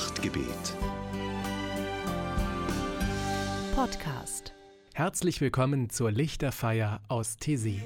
Nachtgebet. Podcast. Herzlich willkommen zur Lichterfeier aus Tesi.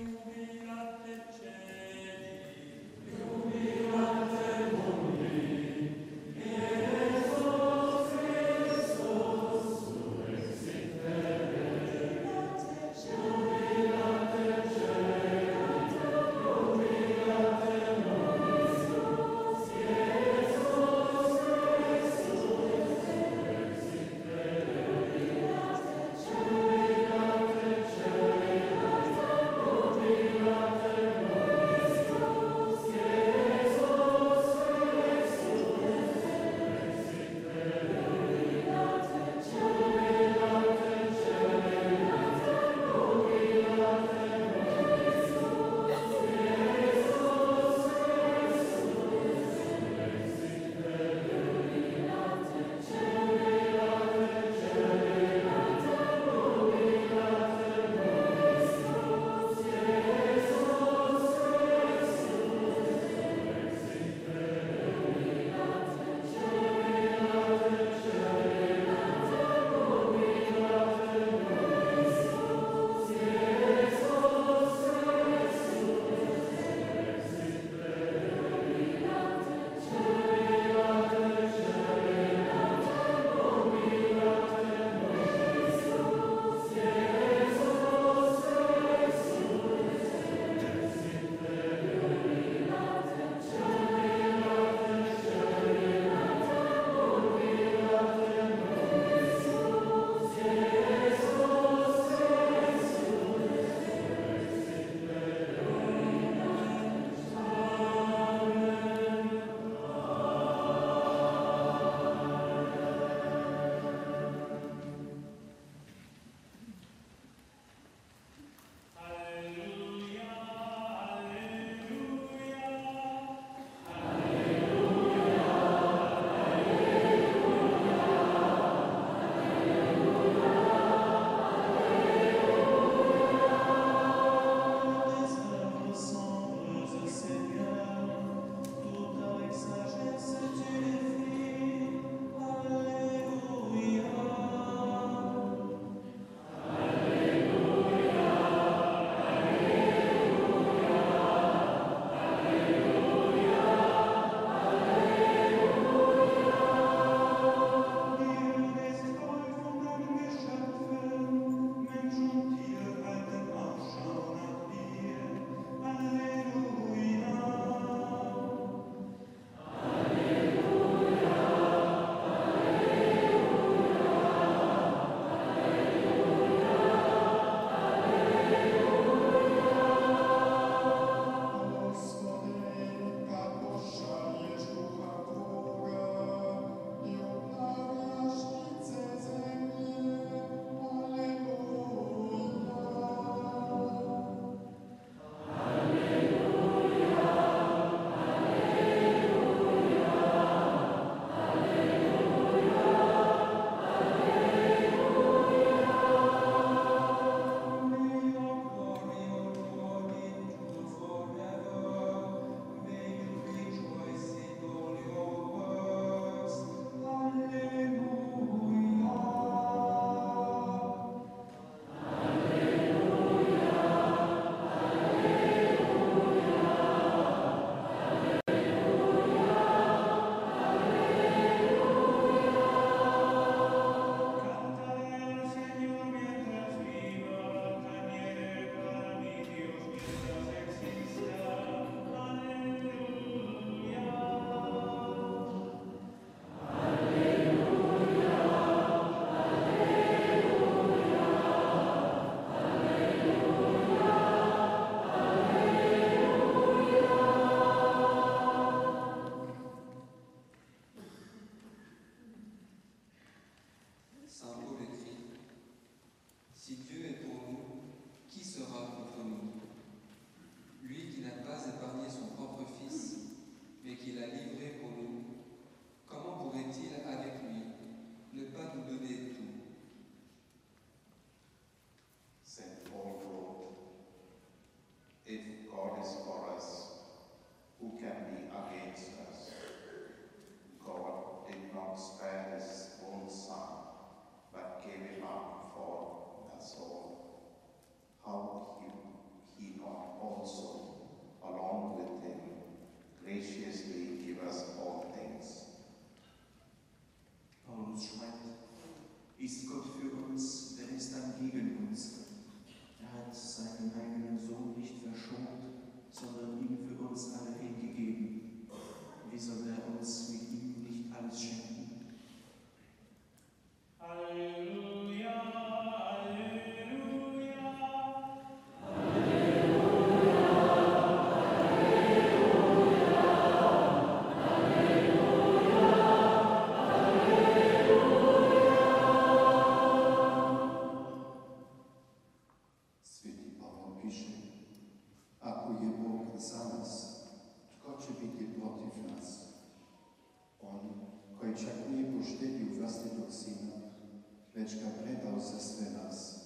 Već ga predao sve nas,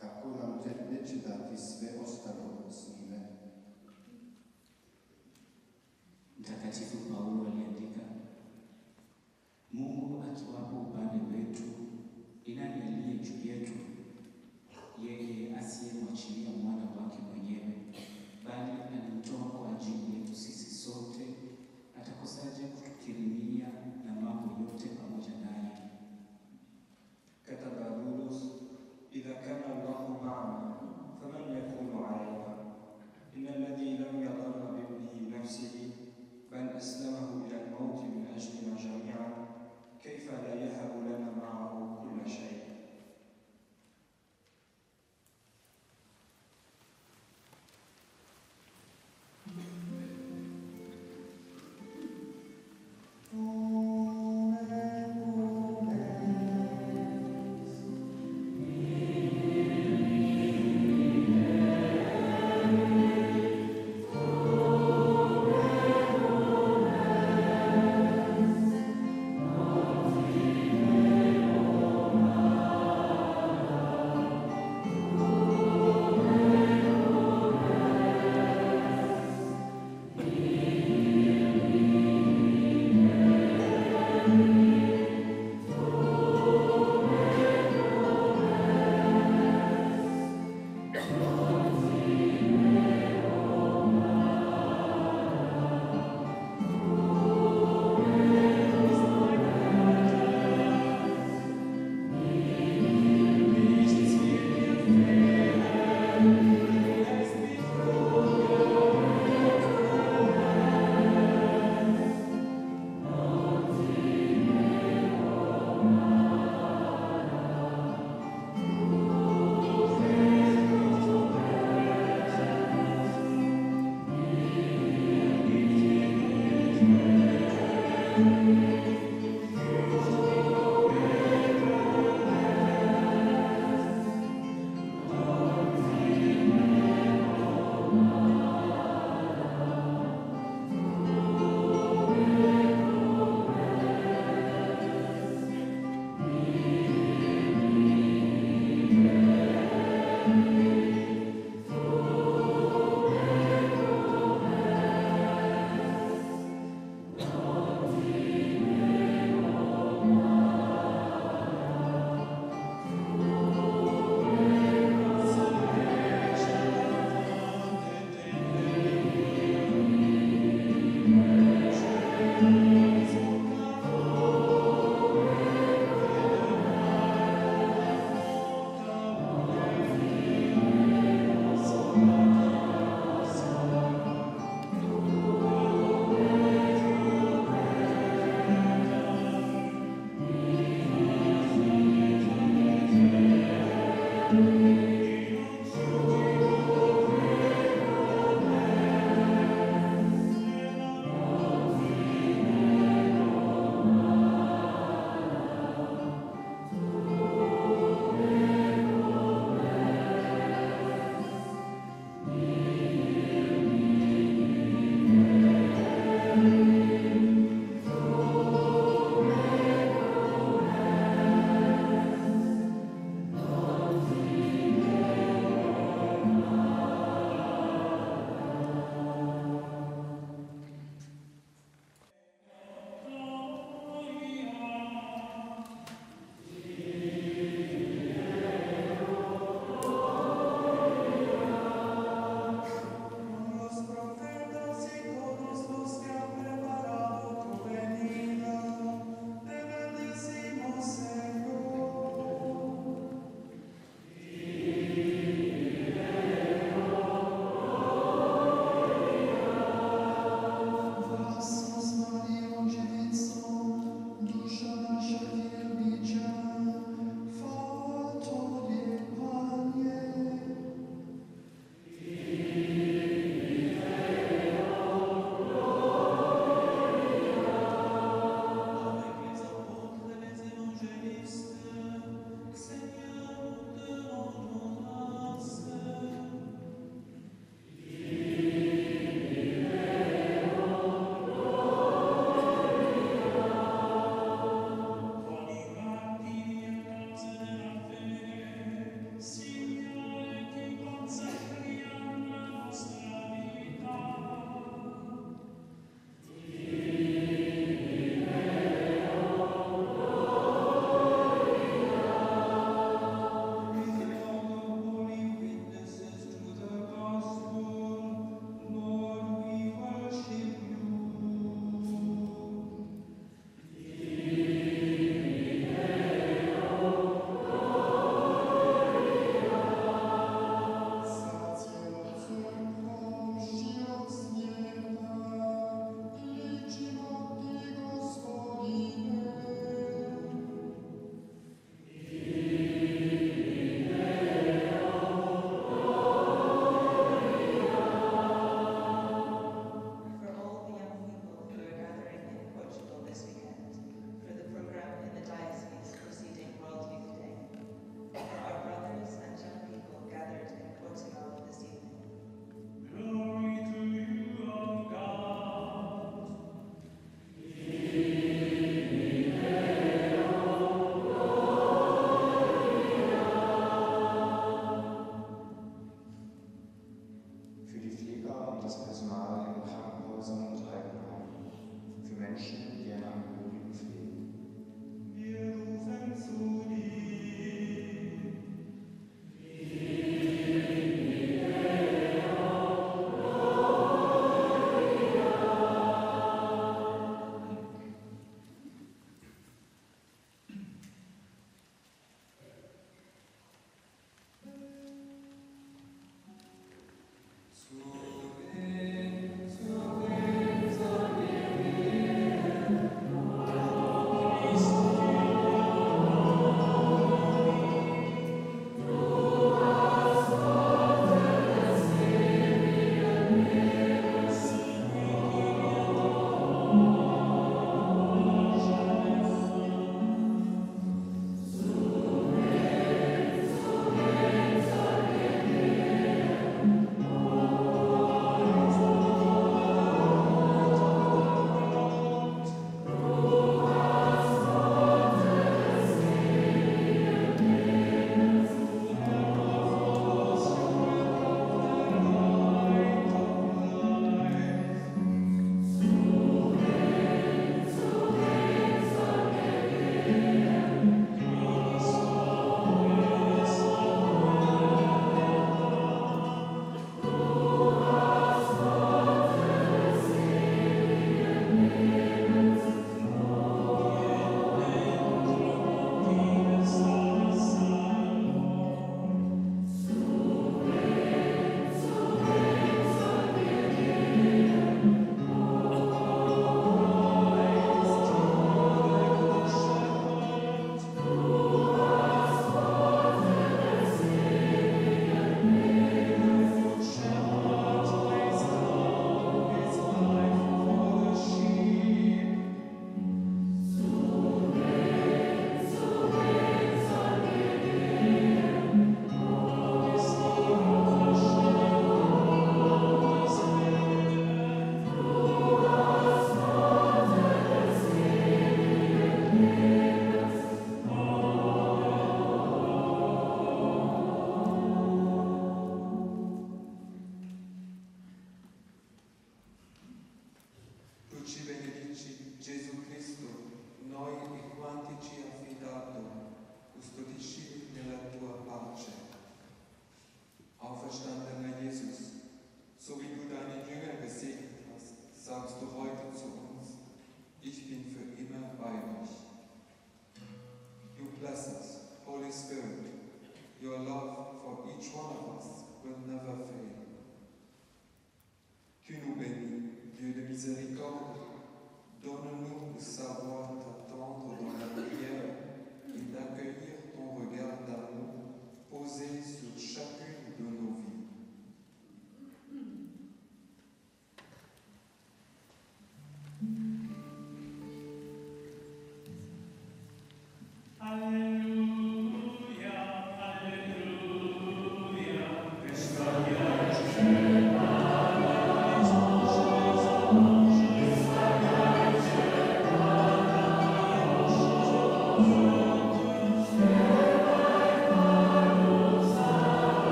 kako nam neće dati sve ostalo s njime. Mtakatifu Paulo aliandika, Mungu akiwapo upande wetu, ni nani aliye juu yetu? Yeye asiyemwachilia mwana wake mwenyewe, bali alimtoa kwa ajili yetu sisi sote, atakosaje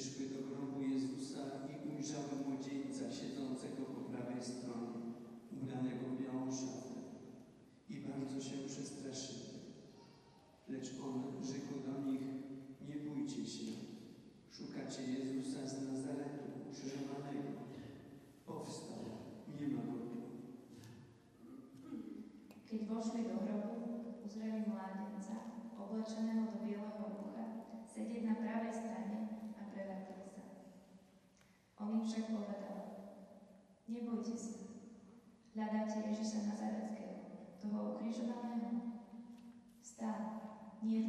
Weszły do grobu Jezusa i ujrzały młodzieńca siedzącego po prawej stronie, ubranego w białą szatę. I bardzo się przestraszyły. Lecz on rzekł do nich, nie bójcie się, szukacie Jezusa z Nazaretu, ukrzyżowanego. Powstał, nie ma go. Keď vošli do hrobu, uzreli mládenca, oblečeného do bieleho rucha, sedieť na pravej strane im však povedal, nebojte sa, hľadáte Ježiša Nazareckého, toho ukrižovaného. Vstal, nie je